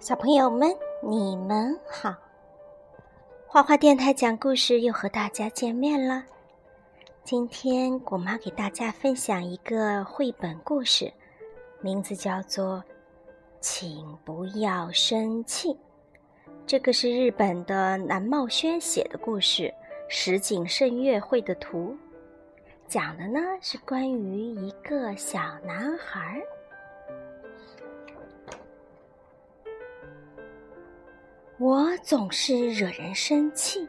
小朋友们，你们好！花花电台讲故事又和大家见面了。今天果妈给大家分享一个绘本故事，名字叫做《请不要生气》。这个是日本的南茂轩写的故事，石井胜月绘的图，讲的呢是关于一个小男孩。我总是惹人生气，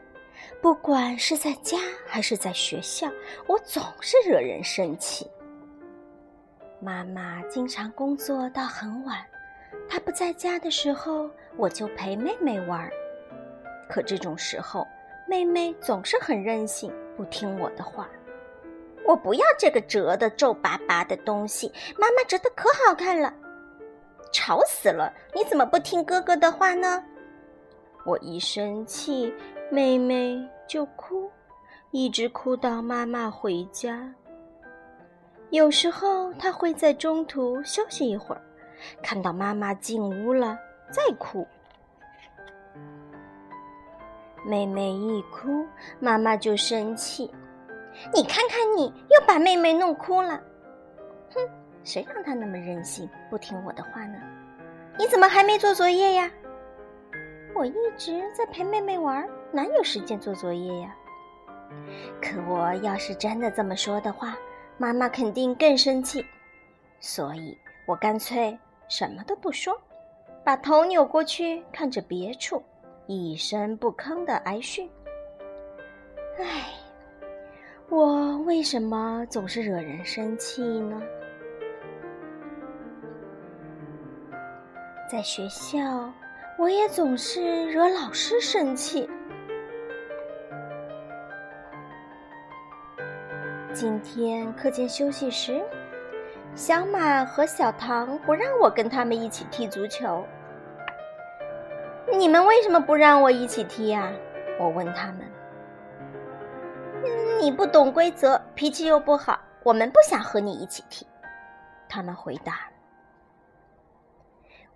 不管是在家还是在学校，我总是惹人生气。妈妈经常工作到很晚，她不在家的时候，我就陪妹妹玩。可这种时候，妹妹总是很任性，不听我的话。我不要这个折的皱巴巴的东西，妈妈折的可好看了。吵死了！你怎么不听哥哥的话呢？我一生气，妹妹就哭，一直哭到妈妈回家。有时候她会在中途休息一会儿，看到妈妈进屋了再哭。妹妹一哭，妈妈就生气。你看看你，又把妹妹弄哭了。哼，谁让她那么任性，不听我的话呢？你怎么还没做作业呀？我一直在陪妹妹玩，哪有时间做作业呀？可我要是真的这么说的话，妈妈肯定更生气，所以我干脆什么都不说，把头扭过去看着别处，一声不吭的挨训。唉，我为什么总是惹人生气呢？在学校。我也总是惹老师生气。今天课间休息时，小马和小唐不让我跟他们一起踢足球。你们为什么不让我一起踢呀？我问他们。你不懂规则，脾气又不好，我们不想和你一起踢。他们回答。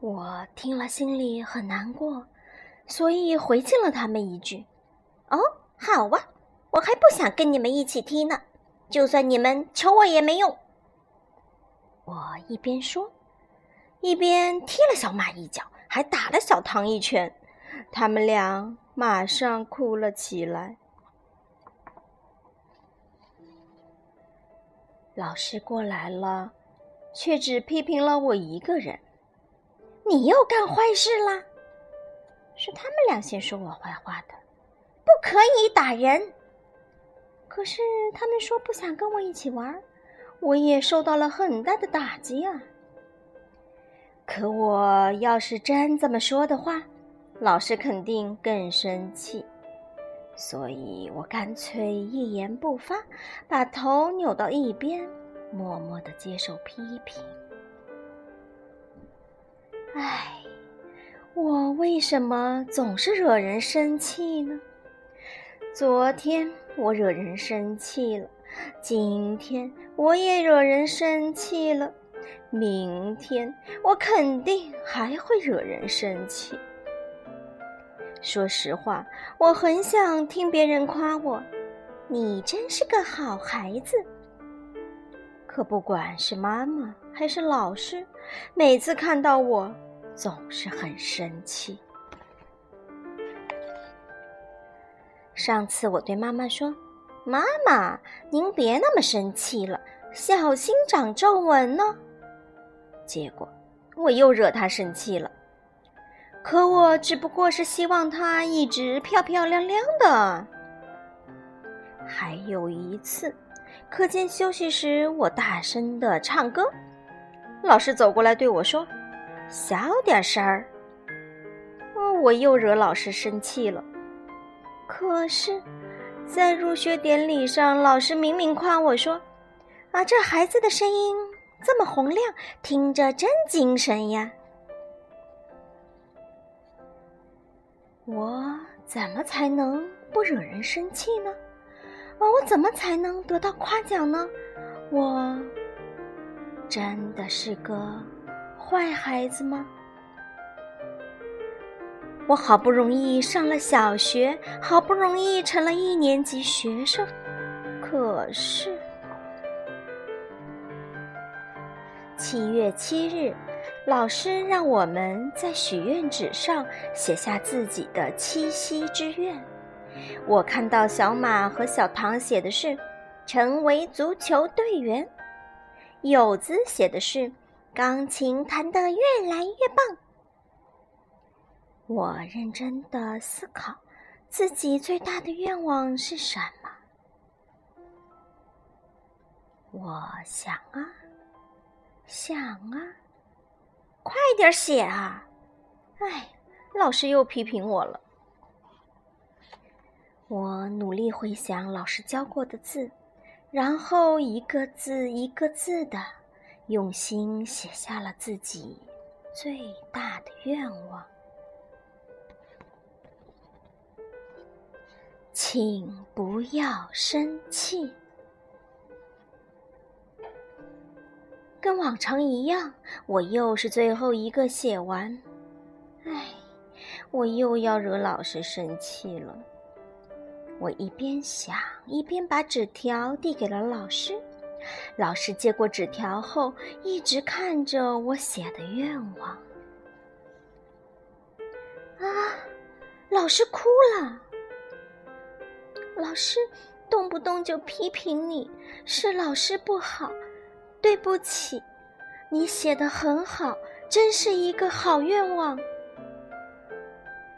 我听了心里很难过，所以回敬了他们一句：“哦，好啊，我还不想跟你们一起踢呢，就算你们求我也没用。”我一边说，一边踢了小马一脚，还打了小唐一拳，他们俩马上哭了起来。老师过来了，却只批评了我一个人。你又干坏事啦！是他们俩先说我坏话的，不可以打人。可是他们说不想跟我一起玩，我也受到了很大的打击啊。可我要是真这么说的话，老师肯定更生气，所以我干脆一言不发，把头扭到一边，默默的接受批评。唉，我为什么总是惹人生气呢？昨天我惹人生气了，今天我也惹人生气了，明天我肯定还会惹人生气。说实话，我很想听别人夸我，你真是个好孩子。可不管是妈妈还是老师，每次看到我。总是很生气。上次我对妈妈说：“妈妈，您别那么生气了，小心长皱纹呢。”结果我又惹她生气了。可我只不过是希望她一直漂漂亮亮的。还有一次，课间休息时，我大声的唱歌，老师走过来对我说。小点声儿，我又惹老师生气了。可是，在入学典礼上，老师明明夸我说：“啊，这孩子的声音这么洪亮，听着真精神呀。”我怎么才能不惹人生气呢？啊，我怎么才能得到夸奖呢？我真的是个……坏孩子吗？我好不容易上了小学，好不容易成了一年级学生，可是七月七日，老师让我们在许愿纸上写下自己的七夕之愿。我看到小马和小唐写的是“成为足球队员”，友子写的是“钢琴弹得越来越棒”。我认真的思考，自己最大的愿望是什么？我想啊，想啊，快点写啊！哎，老师又批评我了。我努力回想老师教过的字，然后一个字一个字的用心写下了自己最大的愿望。请不要生气。跟往常一样，我又是最后一个写完。唉，我又要惹老师生气了。我一边想，一边把纸条递给了老师。老师接过纸条后，一直看着我写的愿望。啊，老师哭了。老师动不动就批评你，是老师不好，对不起。你写的很好，真是一个好愿望。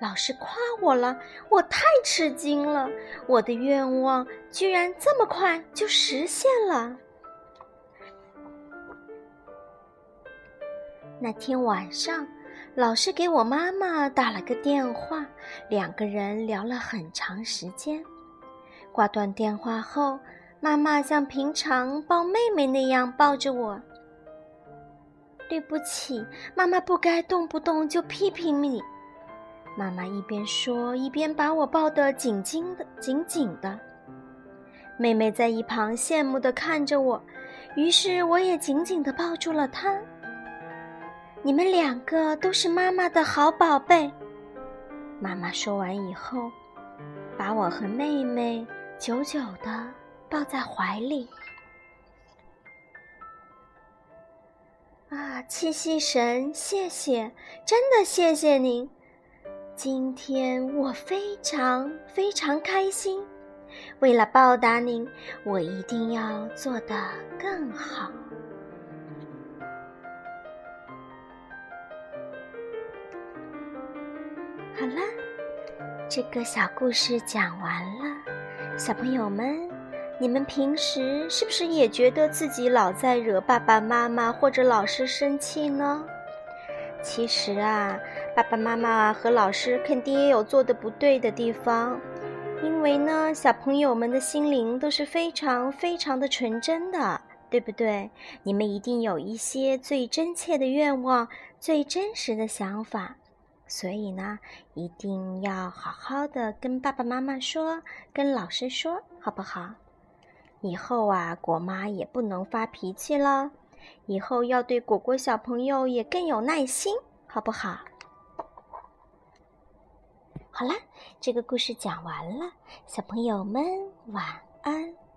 老师夸我了，我太吃惊了，我的愿望居然这么快就实现了。那天晚上，老师给我妈妈打了个电话，两个人聊了很长时间。挂断电话后，妈妈像平常抱妹妹那样抱着我。对不起，妈妈不该动不动就批评你。妈妈一边说，一边把我抱得紧紧的、紧紧的。妹妹在一旁羡慕地看着我，于是我也紧紧地抱住了她。你们两个都是妈妈的好宝贝。妈妈说完以后，把我和妹妹。久久的抱在怀里。啊，七夕神，谢谢，真的谢谢您！今天我非常非常开心。为了报答您，我一定要做得更好。好了，这个小故事讲完了。小朋友们，你们平时是不是也觉得自己老在惹爸爸妈妈或者老师生气呢？其实啊，爸爸妈妈和老师肯定也有做的不对的地方，因为呢，小朋友们的心灵都是非常非常的纯真的，对不对？你们一定有一些最真切的愿望，最真实的想法。所以呢，一定要好好的跟爸爸妈妈说，跟老师说，好不好？以后啊，果妈也不能发脾气了，以后要对果果小朋友也更有耐心，好不好？好啦，这个故事讲完了，小朋友们晚安。